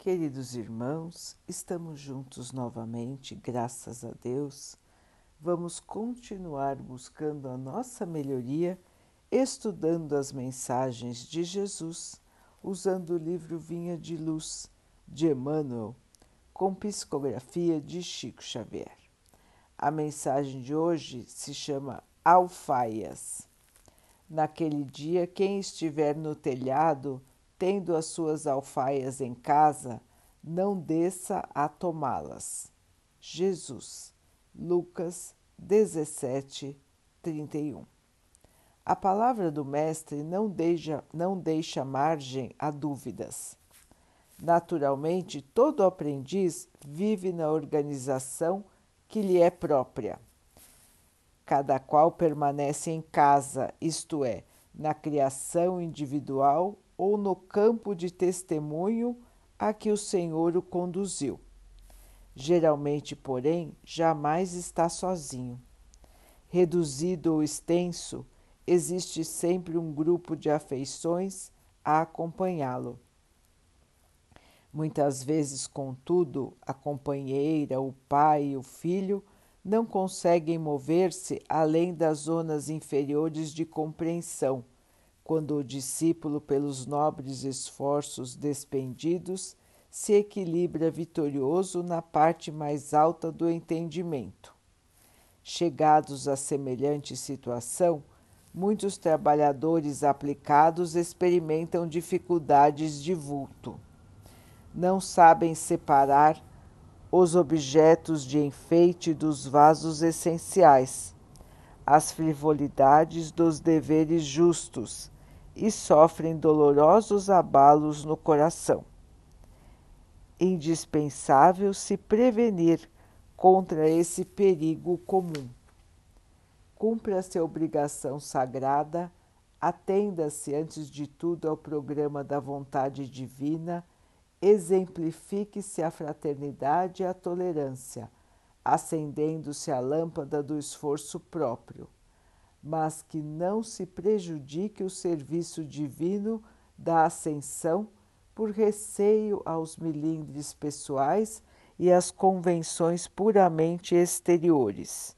Queridos irmãos, estamos juntos novamente, graças a Deus. Vamos continuar buscando a nossa melhoria, estudando as mensagens de Jesus, usando o livro Vinha de Luz de Emmanuel, com psicografia de Chico Xavier. A mensagem de hoje se chama Alfaias. Naquele dia, quem estiver no telhado, tendo as suas alfaias em casa, não desça a tomá-las. Jesus, Lucas 17, 31. A palavra do Mestre não deixa, não deixa margem a dúvidas. Naturalmente, todo aprendiz vive na organização que lhe é própria. Cada qual permanece em casa, isto é, na criação individual ou no campo de testemunho a que o Senhor o conduziu. Geralmente, porém, jamais está sozinho. Reduzido ou extenso, existe sempre um grupo de afeições a acompanhá-lo. Muitas vezes, contudo, a companheira, o pai e o filho não conseguem mover-se além das zonas inferiores de compreensão quando o discípulo, pelos nobres esforços despendidos, se equilibra vitorioso na parte mais alta do entendimento. Chegados a semelhante situação, muitos trabalhadores aplicados experimentam dificuldades de vulto. Não sabem separar os objetos de enfeite dos vasos essenciais, as frivolidades dos deveres justos e sofrem dolorosos abalos no coração. Indispensável se prevenir contra esse perigo comum. Cumpra-se a obrigação sagrada, atenda-se antes de tudo ao programa da vontade divina, exemplifique-se a fraternidade e a tolerância, acendendo-se a lâmpada do esforço próprio mas que não se prejudique o serviço divino da ascensão por receio aos milindres pessoais e às convenções puramente exteriores.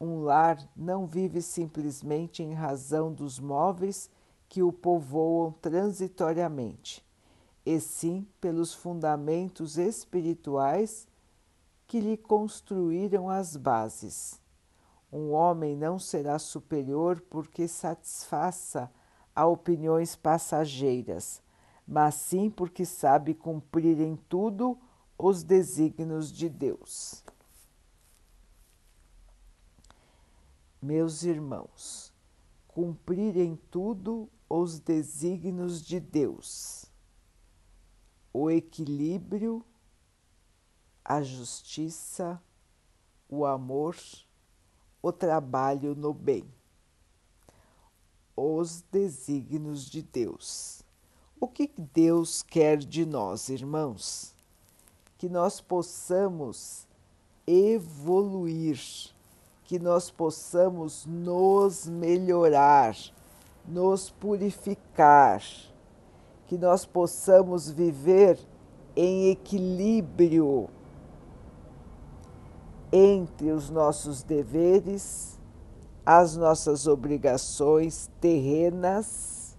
Um lar não vive simplesmente em razão dos móveis que o povoam transitoriamente, e sim pelos fundamentos espirituais que lhe construíram as bases. Um homem não será superior porque satisfaça a opiniões passageiras, mas sim porque sabe cumprir em tudo os desígnios de Deus. Meus irmãos, cumprir em tudo os desígnios de Deus, o equilíbrio, a justiça, o amor o trabalho no bem. Os desígnios de Deus. O que Deus quer de nós, irmãos? Que nós possamos evoluir, que nós possamos nos melhorar, nos purificar, que nós possamos viver em equilíbrio entre os nossos deveres, as nossas obrigações terrenas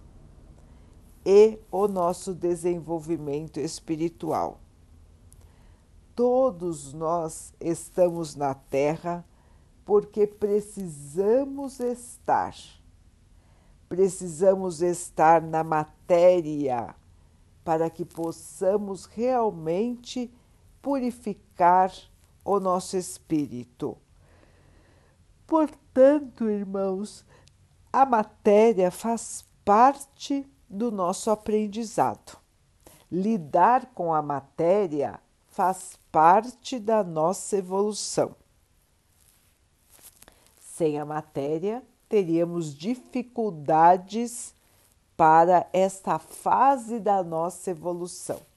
e o nosso desenvolvimento espiritual. Todos nós estamos na Terra porque precisamos estar. Precisamos estar na matéria para que possamos realmente purificar o nosso espírito. Portanto, irmãos, a matéria faz parte do nosso aprendizado. Lidar com a matéria faz parte da nossa evolução. Sem a matéria, teríamos dificuldades para esta fase da nossa evolução.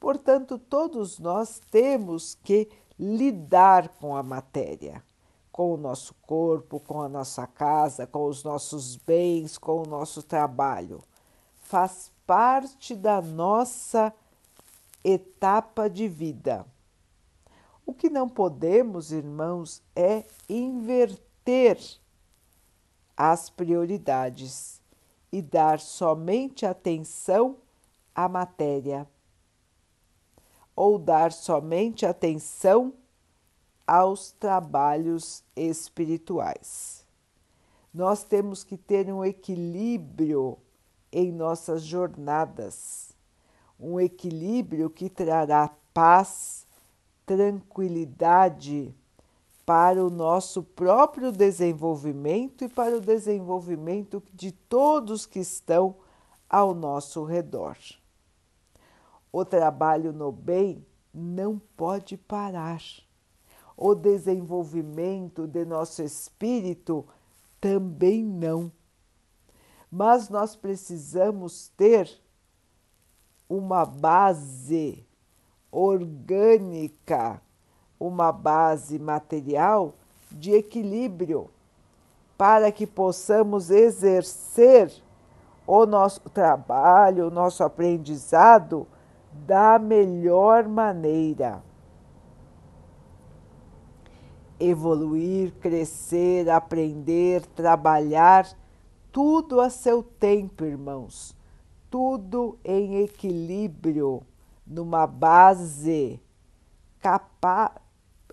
Portanto, todos nós temos que lidar com a matéria, com o nosso corpo, com a nossa casa, com os nossos bens, com o nosso trabalho. Faz parte da nossa etapa de vida. O que não podemos, irmãos, é inverter as prioridades e dar somente atenção à matéria, ou dar somente atenção aos trabalhos espirituais. Nós temos que ter um equilíbrio em nossas jornadas, um equilíbrio que trará paz, tranquilidade para o nosso próprio desenvolvimento e para o desenvolvimento de todos que estão ao nosso redor. O trabalho no bem não pode parar. O desenvolvimento de nosso espírito também não. Mas nós precisamos ter uma base orgânica, uma base material de equilíbrio para que possamos exercer o nosso trabalho, o nosso aprendizado da melhor maneira. Evoluir, crescer, aprender, trabalhar, tudo a seu tempo, irmãos, tudo em equilíbrio, numa base capaz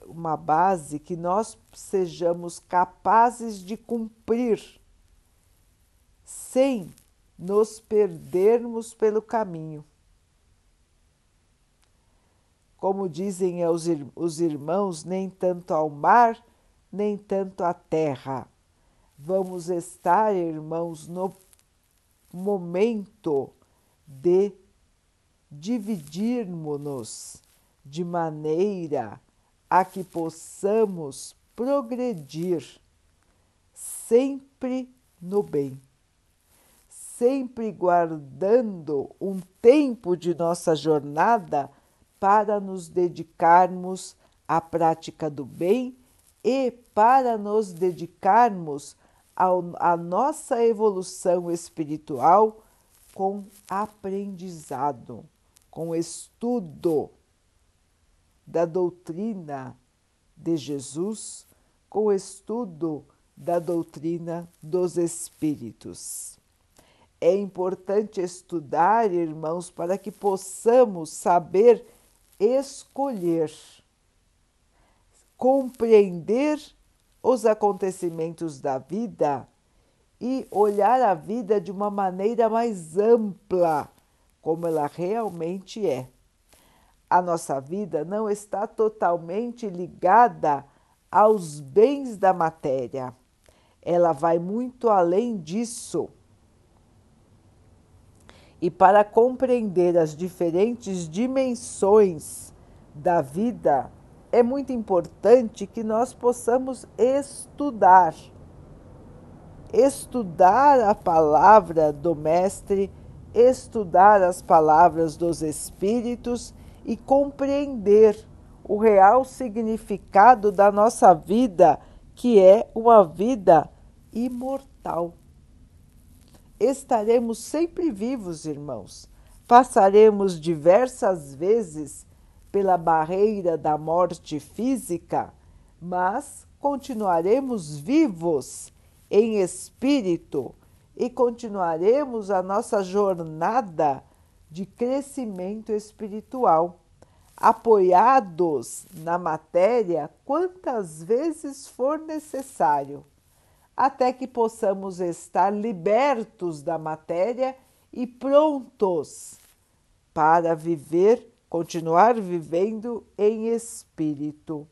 uma base que nós sejamos capazes de cumprir sem nos perdermos pelo caminho. Como dizem os irmãos, nem tanto ao mar, nem tanto à terra. Vamos estar, irmãos, no momento de dividirmos-nos de maneira a que possamos progredir sempre no bem sempre guardando um tempo de nossa jornada para nos dedicarmos à prática do bem e para nos dedicarmos à nossa evolução espiritual com aprendizado, com estudo da doutrina de Jesus, com estudo da doutrina dos Espíritos. É importante estudar, irmãos, para que possamos saber escolher, compreender os acontecimentos da vida e olhar a vida de uma maneira mais ampla, como ela realmente é. A nossa vida não está totalmente ligada aos bens da matéria. Ela vai muito além disso e para compreender as diferentes dimensões da vida, é muito importante que nós possamos estudar. Estudar a palavra do Mestre, estudar as palavras dos Espíritos e compreender o real significado da nossa vida, que é uma vida imortal estaremos sempre vivos, irmãos. Passaremos diversas vezes pela barreira da morte física, mas continuaremos vivos em espírito e continuaremos a nossa jornada de crescimento espiritual, apoiados na matéria quantas vezes for necessário até que possamos estar libertos da matéria e prontos para viver, continuar vivendo em espírito.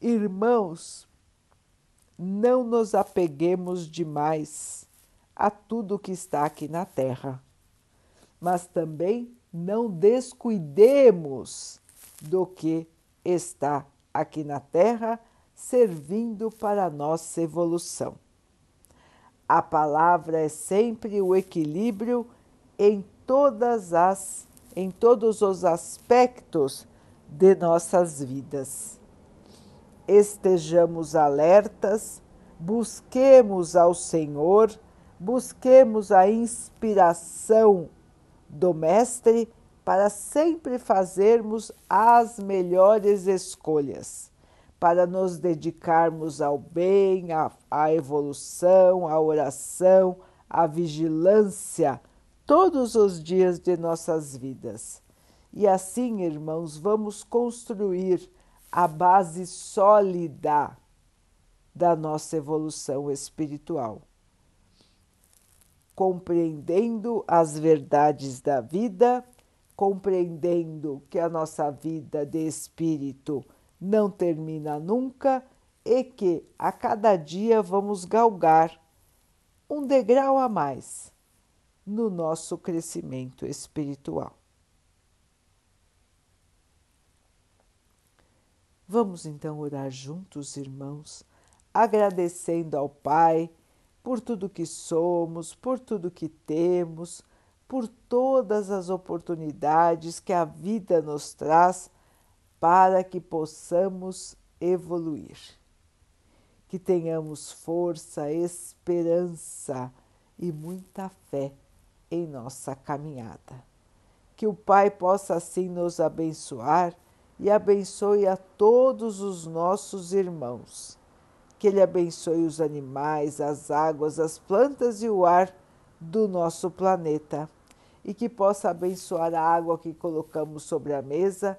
Irmãos, não nos apeguemos demais a tudo que está aqui na terra, mas também não descuidemos do que está aqui na terra servindo para a nossa evolução. A palavra é sempre o equilíbrio em todas as em todos os aspectos de nossas vidas. Estejamos alertas, busquemos ao Senhor, busquemos a inspiração do Mestre para sempre fazermos as melhores escolhas, para nos dedicarmos ao bem, à, à evolução, à oração, à vigilância todos os dias de nossas vidas. E assim, irmãos, vamos construir a base sólida da nossa evolução espiritual. Compreendendo as verdades da vida, compreendendo que a nossa vida de espírito não termina nunca e que a cada dia vamos galgar um degrau a mais no nosso crescimento espiritual. Vamos então orar juntos, irmãos, agradecendo ao Pai por tudo que somos, por tudo que temos, por todas as oportunidades que a vida nos traz para que possamos evoluir. Que tenhamos força, esperança e muita fé em nossa caminhada. Que o Pai possa assim nos abençoar e abençoe a todos os nossos irmãos. Que Ele abençoe os animais, as águas, as plantas e o ar do nosso planeta. E que possa abençoar a água que colocamos sobre a mesa,